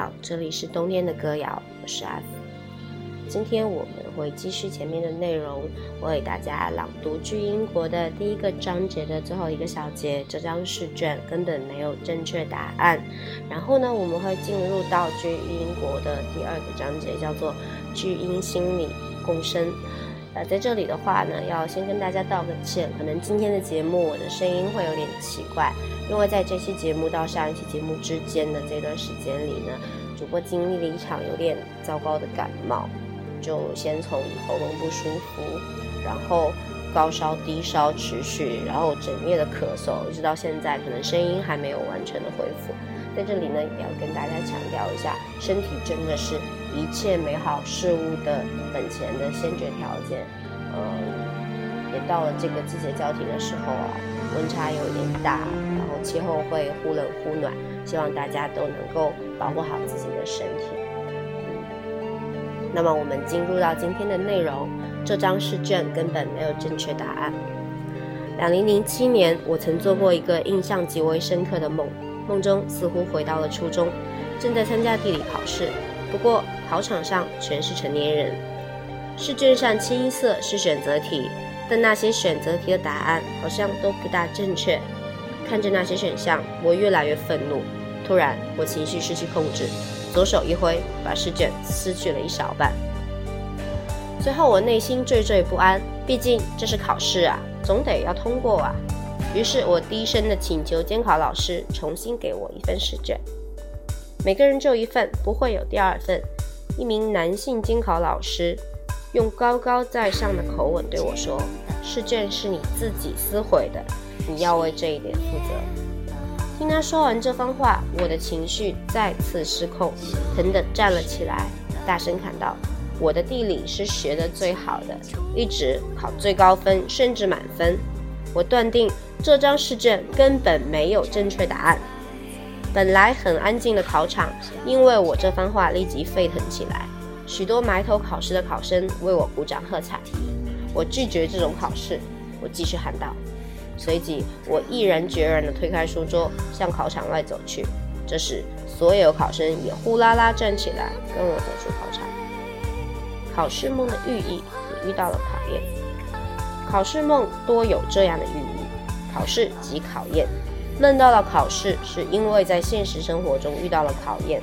好，这里是冬天的歌谣，我是阿福。今天我们会继续前面的内容，为大家朗读《巨英国》的第一个章节的最后一个小节。这张试卷根本没有正确答案。然后呢，我们会进入到《巨英国》的第二个章节，叫做“巨婴心理共生”。呃，在这里的话呢，要先跟大家道个歉，可能今天的节目我的声音会有点奇怪。因为在这期节目到上一期节目之间的这段时间里呢，主播经历了一场有点糟糕的感冒，就先从喉咙不舒服，然后高烧低烧持续，然后整夜的咳嗽，一直到现在，可能声音还没有完全的恢复。在这里呢，也要跟大家强调一下，身体真的是一切美好事物的本钱的先决条件。嗯，也到了这个季节交替的时候啊，温差有点大。然后气候会忽冷忽暖，希望大家都能够保护好自己的身体。那么我们进入到今天的内容，这张试卷根本没有正确答案。两零零七年，我曾做过一个印象极为深刻的梦，梦中似乎回到了初中，正在参加地理考试，不过考场上全是成年人。试卷上清一色是选择题，但那些选择题的答案好像都不大正确。看着那些选项，我越来越愤怒。突然，我情绪失去控制，左手一挥，把试卷撕去了一小半。最后，我内心惴惴不安，毕竟这是考试啊，总得要通过啊。于是我低声的请求监考老师重新给我一份试卷。每个人就一份，不会有第二份。一名男性监考老师用高高在上的口吻对我说：“试卷是你自己撕毁的。”你要为这一点负责。听他说完这番话，我的情绪再次失控，疼得站了起来，大声喊道：“我的地理是学的最好的，一直考最高分，甚至满分。我断定这张试卷根本没有正确答案。”本来很安静的考场，因为我这番话立即沸腾起来，许多埋头考试的考生为我鼓掌喝彩。我拒绝这种考试，我继续喊道。随即，我毅然决然地推开书桌，向考场外走去。这时，所有考生也呼啦啦站起来，跟我走出考场。考试梦的寓意也遇到了考验。考试梦多有这样的寓意：考试即考验。梦到了考试，是因为在现实生活中遇到了考验，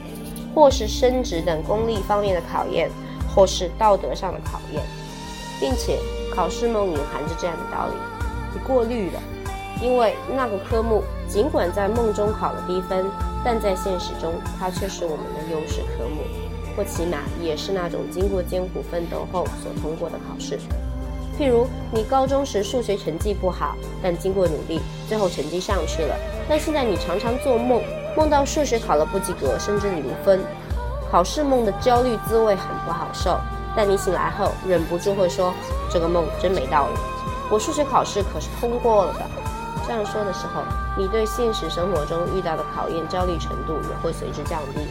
或是升职等功利方面的考验，或是道德上的考验，并且考试梦隐含着这样的道理。你过滤了，因为那个科目尽管在梦中考了低分，但在现实中它却是我们的优势科目，或起码也是那种经过艰苦奋斗后所通过的考试。譬如你高中时数学成绩不好，但经过努力，最后成绩上去了。但现在你常常做梦，梦到数学考了不及格，甚至零分。考试梦的焦虑滋味很不好受，但你醒来后忍不住会说：“这个梦真没道理。”我数学考试可是通过了的。这样说的时候，你对现实生活中遇到的考验焦虑程度也会随之降低。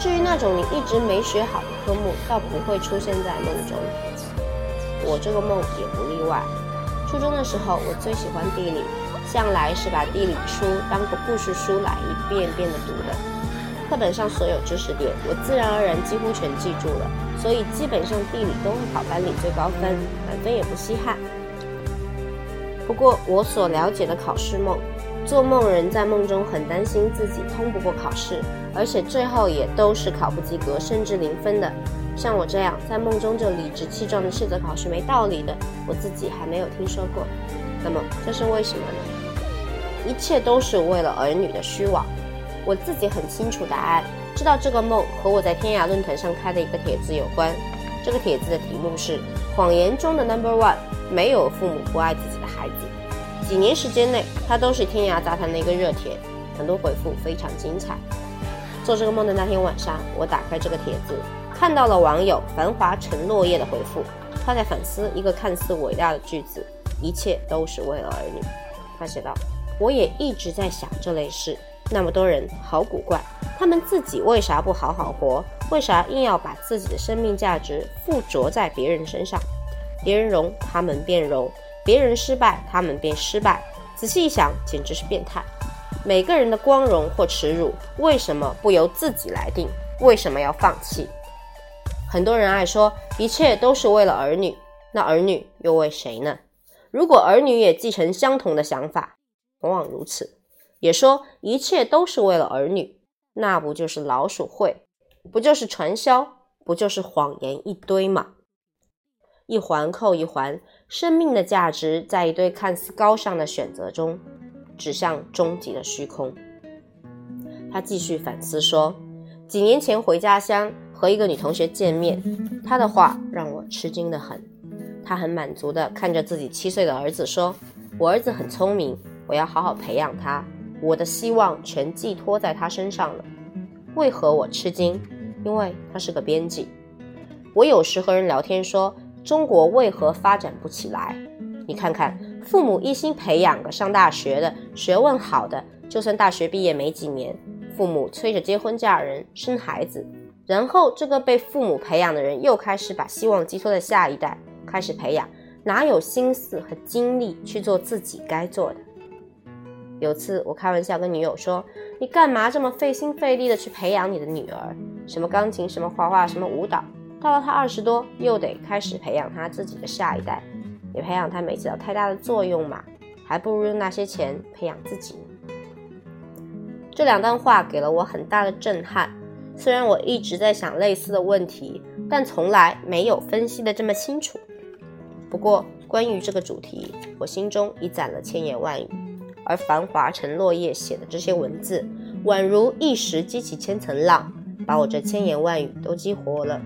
至于那种你一直没学好的科目，倒不会出现在梦中。我这个梦也不例外。初中的时候，我最喜欢地理，向来是把地理书当个故事书来一遍遍的读的。课本上所有知识点，我自然而然几乎全记住了。所以基本上地理都会考班里最高分，满分也不稀罕。不过我所了解的考试梦，做梦人在梦中很担心自己通不过考试，而且最后也都是考不及格，甚至零分的。像我这样在梦中就理直气壮的斥责考试没道理的，我自己还没有听说过。那么这是为什么呢？一切都是为了儿女的虚妄。我自己很清楚答案。知道这个梦和我在天涯论坛上开的一个帖子有关。这个帖子的题目是“谎言中的 Number One”，没有父母不爱自己的孩子。几年时间内，它都是天涯杂谈的一个热帖，很多回复非常精彩。做这个梦的那天晚上，我打开这个帖子，看到了网友繁华成落叶的回复。他在反思一个看似伟大的句子：“一切都是为了儿女。”他写道：“我也一直在想这类事。那么多人，好古怪。”他们自己为啥不好好活？为啥硬要把自己的生命价值附着在别人身上？别人荣，他们便荣；别人失败，他们便失败。仔细一想，简直是变态。每个人的光荣或耻辱，为什么不由自己来定？为什么要放弃？很多人爱说一切都是为了儿女，那儿女又为谁呢？如果儿女也继承相同的想法，往往如此，也说一切都是为了儿女，那不就是老鼠会？不就是传销？不就是谎言一堆吗？一环扣一环，生命的价值在一堆看似高尚的选择中，指向终极的虚空。他继续反思说：“几年前回家乡和一个女同学见面，她的话让我吃惊的很。她很满足的看着自己七岁的儿子说：‘我儿子很聪明，我要好好培养他，我的希望全寄托在他身上了。’为何我吃惊？因为他是个编辑。我有时和人聊天说。”中国为何发展不起来？你看看，父母一心培养个上大学的、学问好的，就算大学毕业没几年，父母催着结婚嫁人、生孩子，然后这个被父母培养的人又开始把希望寄托在下一代，开始培养，哪有心思和精力去做自己该做的？有次我开玩笑跟女友说：“你干嘛这么费心费力的去培养你的女儿？什么钢琴，什么画画，什么舞蹈？”到了她二十多，又得开始培养她自己的下一代，你培养他没起到太大的作用嘛，还不如用那些钱培养自己。这两段话给了我很大的震撼。虽然我一直在想类似的问题，但从来没有分析的这么清楚。不过关于这个主题，我心中已攒了千言万语，而繁华成落叶写的这些文字，宛如一石激起千层浪，把我这千言万语都激活了。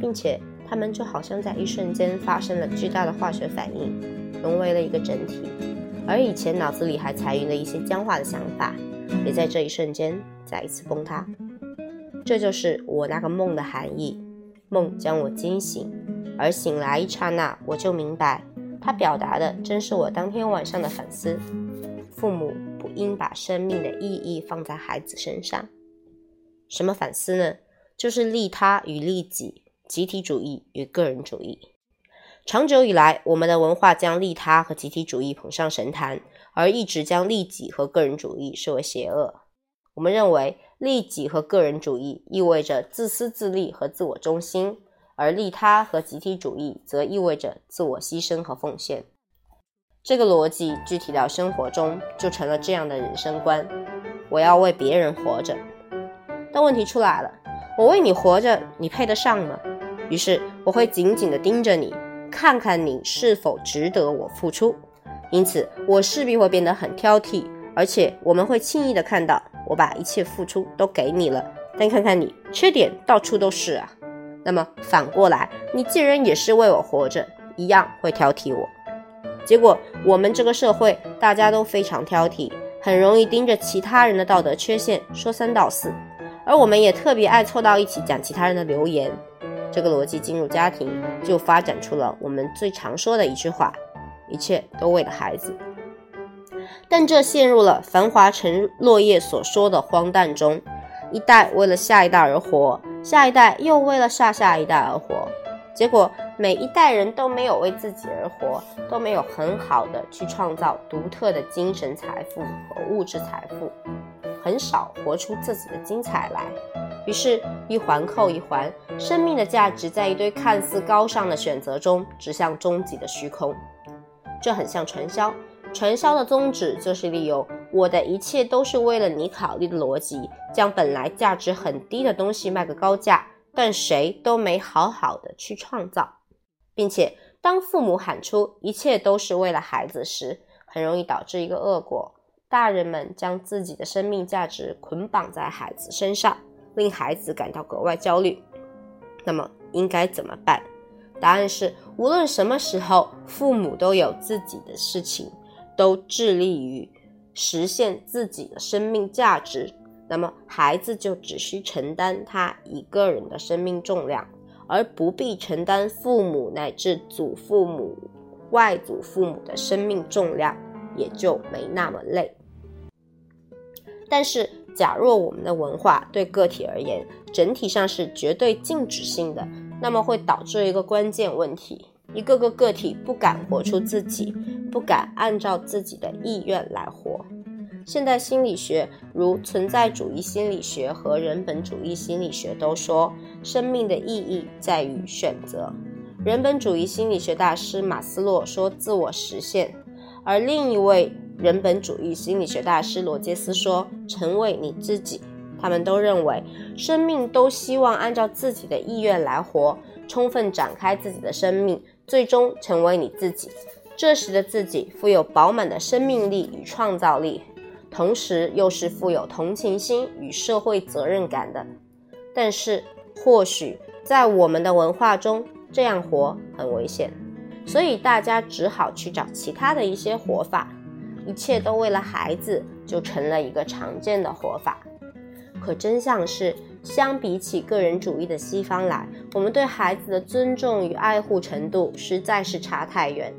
并且，它们就好像在一瞬间发生了巨大的化学反应，融为了一个整体。而以前脑子里还残余的一些僵化的想法，也在这一瞬间再一次崩塌。这就是我那个梦的含义。梦将我惊醒，而醒来一刹那，我就明白，它表达的正是我当天晚上的反思。父母不应把生命的意义放在孩子身上。什么反思呢？就是利他与利己。集体主义与个人主义，长久以来，我们的文化将利他和集体主义捧上神坛，而一直将利己和个人主义视为邪恶。我们认为，利己和个人主义意味着自私自利和自我中心，而利他和集体主义则意味着自我牺牲和奉献。这个逻辑具体到生活中，就成了这样的人生观：我要为别人活着。但问题出来了，我为你活着，你配得上吗？于是我会紧紧地盯着你，看看你是否值得我付出。因此，我势必会变得很挑剔，而且我们会轻易地看到我把一切付出都给你了，但看看你，缺点到处都是啊。那么反过来，你既然也是为我活着，一样会挑剔我。结果，我们这个社会大家都非常挑剔，很容易盯着其他人的道德缺陷说三道四，而我们也特别爱凑到一起讲其他人的流言。这个逻辑进入家庭，就发展出了我们最常说的一句话：一切都为了孩子。但这陷入了繁华成落叶所说的荒诞中，一代为了下一代而活，下一代又为了下下一代而活，结果每一代人都没有为自己而活，都没有很好的去创造独特的精神财富和物质财富，很少活出自己的精彩来。于是，一环扣一环，生命的价值在一堆看似高尚的选择中，指向终极的虚空。这很像传销，传销的宗旨就是利用“我的一切都是为了你考虑”的逻辑，将本来价值很低的东西卖个高价，但谁都没好好的去创造。并且，当父母喊出“一切都是为了孩子”时，很容易导致一个恶果：大人们将自己的生命价值捆绑在孩子身上。令孩子感到格外焦虑，那么应该怎么办？答案是，无论什么时候，父母都有自己的事情，都致力于实现自己的生命价值，那么孩子就只需承担他一个人的生命重量，而不必承担父母乃至祖父母、外祖父母的生命重量，也就没那么累。但是。假若我们的文化对个体而言整体上是绝对禁止性的，那么会导致一个关键问题：一个个个体不敢活出自己，不敢按照自己的意愿来活。现代心理学如存在主义心理学和人本主义心理学都说，生命的意义在于选择。人本主义心理学大师马斯洛说自我实现，而另一位人本主义心理学大师罗杰斯说成为你自己。他们都认为，生命都希望按照自己的意愿来活，充分展开自己的生命，最终成为你自己。这时的自己富有饱满的生命力与创造力，同时又是富有同情心与社会责任感的。但是，或许在我们的文化中，这样活很危险，所以大家只好去找其他的一些活法。一切都为了孩子，就成了一个常见的活法。可真相是，相比起个人主义的西方来，我们对孩子的尊重与爱护程度实在是差太远。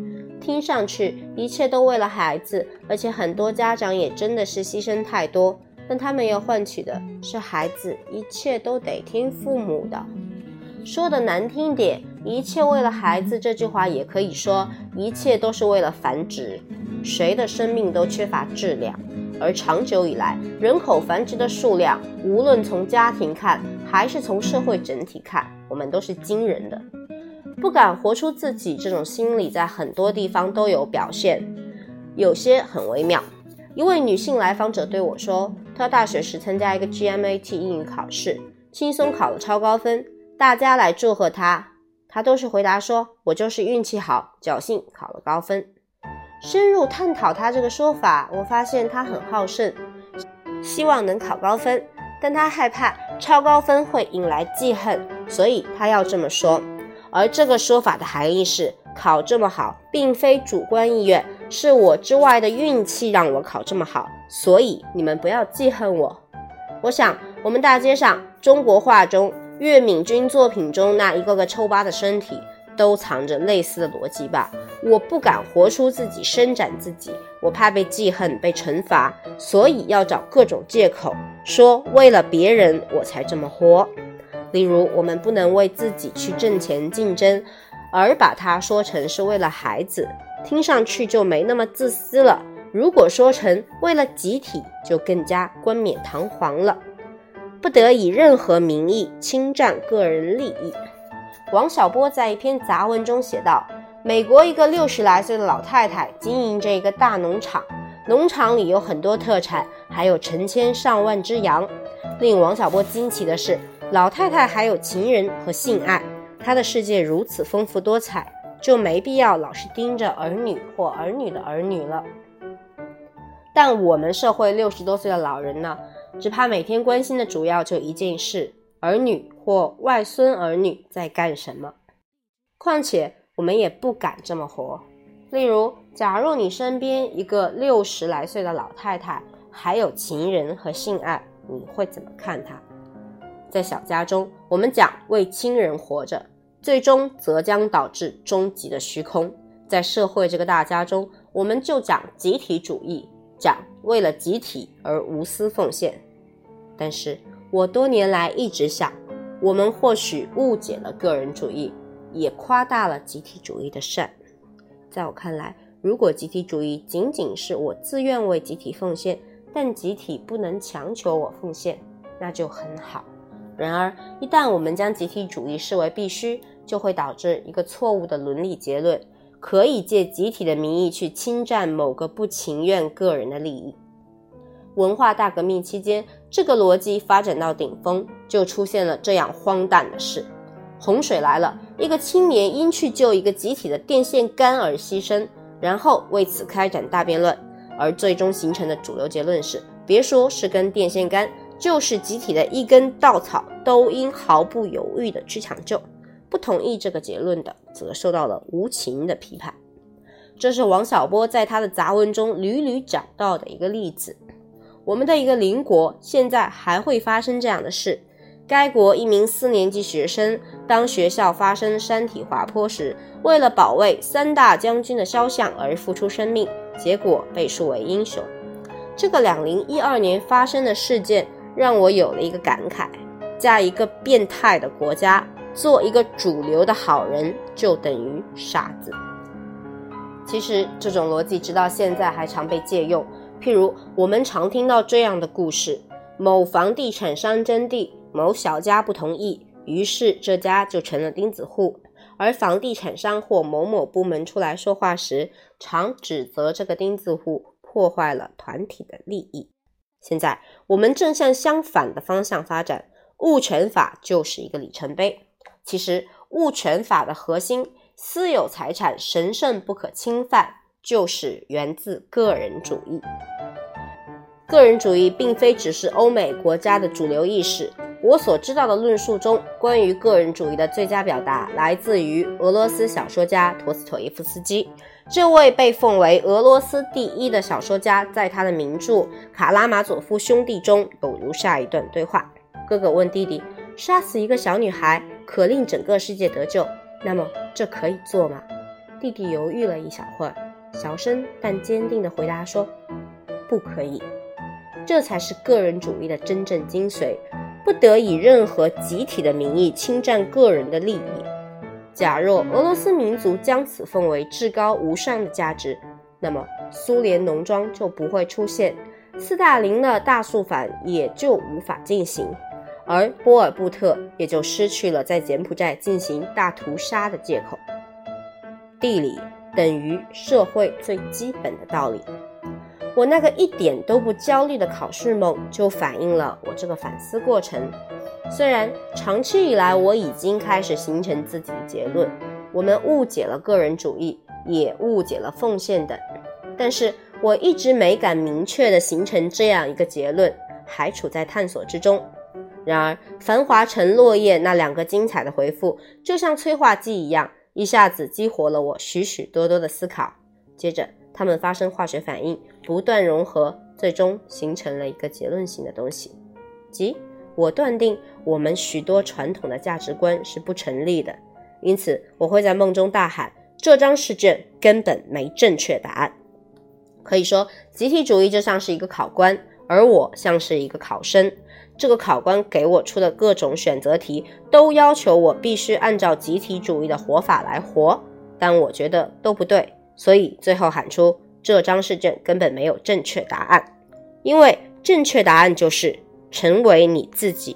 听上去一切都为了孩子，而且很多家长也真的是牺牲太多，但他们要换取的是孩子一切都得听父母的。说的难听点，一切为了孩子这句话也可以说，一切都是为了繁殖。谁的生命都缺乏质量。而长久以来，人口繁殖的数量，无论从家庭看，还是从社会整体看，我们都是惊人的。不敢活出自己这种心理，在很多地方都有表现，有些很微妙。一位女性来访者对我说，她大学时参加一个 GMAT 英语考试，轻松考了超高分，大家来祝贺她，她都是回答说：“我就是运气好，侥幸考了高分。”深入探讨他这个说法，我发现他很好胜，希望能考高分，但他害怕超高分会引来记恨，所以他要这么说。而这个说法的含义是，考这么好并非主观意愿，是我之外的运气让我考这么好，所以你们不要记恨我。我想，我们大街上中国画中岳敏君作品中那一个个抽巴的身体。都藏着类似的逻辑吧。我不敢活出自己，伸展自己，我怕被记恨、被惩罚，所以要找各种借口，说为了别人我才这么活。例如，我们不能为自己去挣钱竞争，而把它说成是为了孩子，听上去就没那么自私了。如果说成为了集体，就更加冠冕堂皇了。不得以任何名义侵占个人利益。王小波在一篇杂文中写道：“美国一个六十来岁的老太太经营着一个大农场，农场里有很多特产，还有成千上万只羊。令王小波惊奇的是，老太太还有情人和性爱。她的世界如此丰富多彩，就没必要老是盯着儿女或儿女的儿女了。但我们社会六十多岁的老人呢，只怕每天关心的主要就一件事。”儿女或外孙儿女在干什么？况且我们也不敢这么活。例如，假如你身边一个六十来岁的老太太还有情人和性爱，你会怎么看她？在小家中，我们讲为亲人活着，最终则将导致终极的虚空。在社会这个大家中，我们就讲集体主义，讲为了集体而无私奉献。但是。我多年来一直想，我们或许误解了个人主义，也夸大了集体主义的善。在我看来，如果集体主义仅仅是我自愿为集体奉献，但集体不能强求我奉献，那就很好。然而，一旦我们将集体主义视为必须，就会导致一个错误的伦理结论：可以借集体的名义去侵占某个不情愿个人的利益。文化大革命期间，这个逻辑发展到顶峰，就出现了这样荒诞的事：洪水来了，一个青年因去救一个集体的电线杆而牺牲，然后为此开展大辩论，而最终形成的主流结论是：别说是根电线杆，就是集体的一根稻草，都应毫不犹豫地去抢救。不同意这个结论的，则受到了无情的批判。这是王小波在他的杂文中屡屡讲到的一个例子。我们的一个邻国现在还会发生这样的事。该国一名四年级学生，当学校发生山体滑坡时，为了保卫三大将军的肖像而付出生命，结果被树为英雄。这个两零一二年发生的事件让我有了一个感慨：在一个变态的国家，做一个主流的好人就等于傻子。其实这种逻辑直到现在还常被借用。譬如，我们常听到这样的故事：某房地产商征地，某小家不同意，于是这家就成了钉子户。而房地产商或某某部门出来说话时，常指责这个钉子户破坏了团体的利益。现在我们正向相反的方向发展，物权法就是一个里程碑。其实，物权法的核心——私有财产神圣不可侵犯，就是源自个人主义。个人主义并非只是欧美国家的主流意识。我所知道的论述中，关于个人主义的最佳表达来自于俄罗斯小说家陀思妥耶夫斯基。这位被奉为俄罗斯第一的小说家，在他的名著《卡拉马佐夫兄弟》中有如下一段对话：哥哥问弟弟，杀死一个小女孩可令整个世界得救，那么这可以做吗？弟弟犹豫了一小会儿，小声但坚定地回答说：“不可以。”这才是个人主义的真正精髓。不得以任何集体的名义侵占个人的利益。假若俄罗斯民族将此奉为至高无上的价值，那么苏联农庄就不会出现，斯大林的大肃反也就无法进行，而波尔布特也就失去了在柬埔寨进行大屠杀的借口。地理等于社会最基本的道理。我那个一点都不焦虑的考试梦，就反映了我这个反思过程。虽然长期以来我已经开始形成自己的结论，我们误解了个人主义，也误解了奉献等，但是我一直没敢明确的形成这样一个结论，还处在探索之中。然而，繁华成落叶那两个精彩的回复，就像催化剂一样，一下子激活了我许许多多的思考。接着，它们发生化学反应。不断融合，最终形成了一个结论性的东西，即我断定我们许多传统的价值观是不成立的。因此，我会在梦中大喊：“这张试卷根本没正确答案。”可以说，集体主义就像是一个考官，而我像是一个考生。这个考官给我出的各种选择题，都要求我必须按照集体主义的活法来活，但我觉得都不对，所以最后喊出。这张试卷根本没有正确答案，因为正确答案就是成为你自己。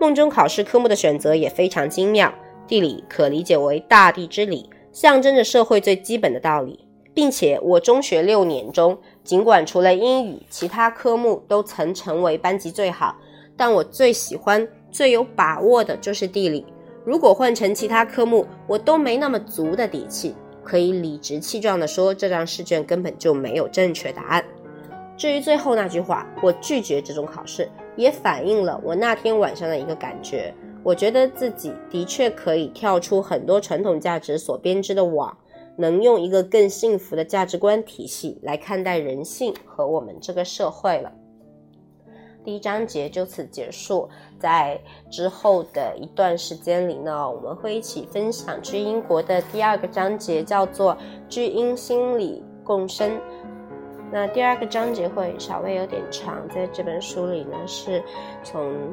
梦中考试科目的选择也非常精妙，地理可理解为大地之理，象征着社会最基本的道理，并且我中学六年中，尽管除了英语，其他科目都曾成为班级最好，但我最喜欢、最有把握的就是地理。如果换成其他科目，我都没那么足的底气。可以理直气壮地说，这张试卷根本就没有正确答案。至于最后那句话，我拒绝这种考试，也反映了我那天晚上的一个感觉。我觉得自己的确可以跳出很多传统价值所编织的网，能用一个更幸福的价值观体系来看待人性和我们这个社会了。第一章节就此结束，在之后的一段时间里呢，我们会一起分享去英国的第二个章节，叫做巨婴心理共生。那第二个章节会稍微有点长，在这本书里呢，是从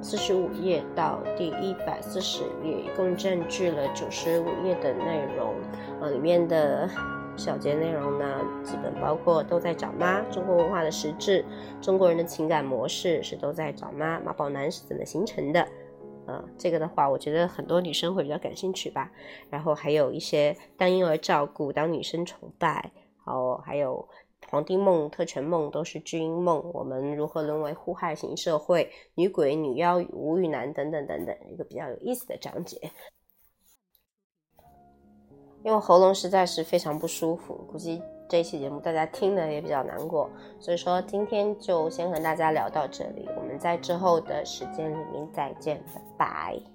四十五页到第一百四十页，一共占据了九十五页的内容，呃，里面的。小节内容呢，基本包括都在找妈、中国文化的实质、中国人的情感模式是都在找妈、妈宝男是怎么形成的？呃，这个的话，我觉得很多女生会比较感兴趣吧。然后还有一些当婴儿照顾、当女生崇拜，哦，还有皇帝梦、特权梦都是巨婴梦。我们如何沦为互害型社会？女鬼、女妖与无语男等等等等，一个比较有意思的章节。因为喉咙实在是非常不舒服，估计这一期节目大家听的也比较难过，所以说今天就先和大家聊到这里，我们在之后的时间里面再见，拜拜。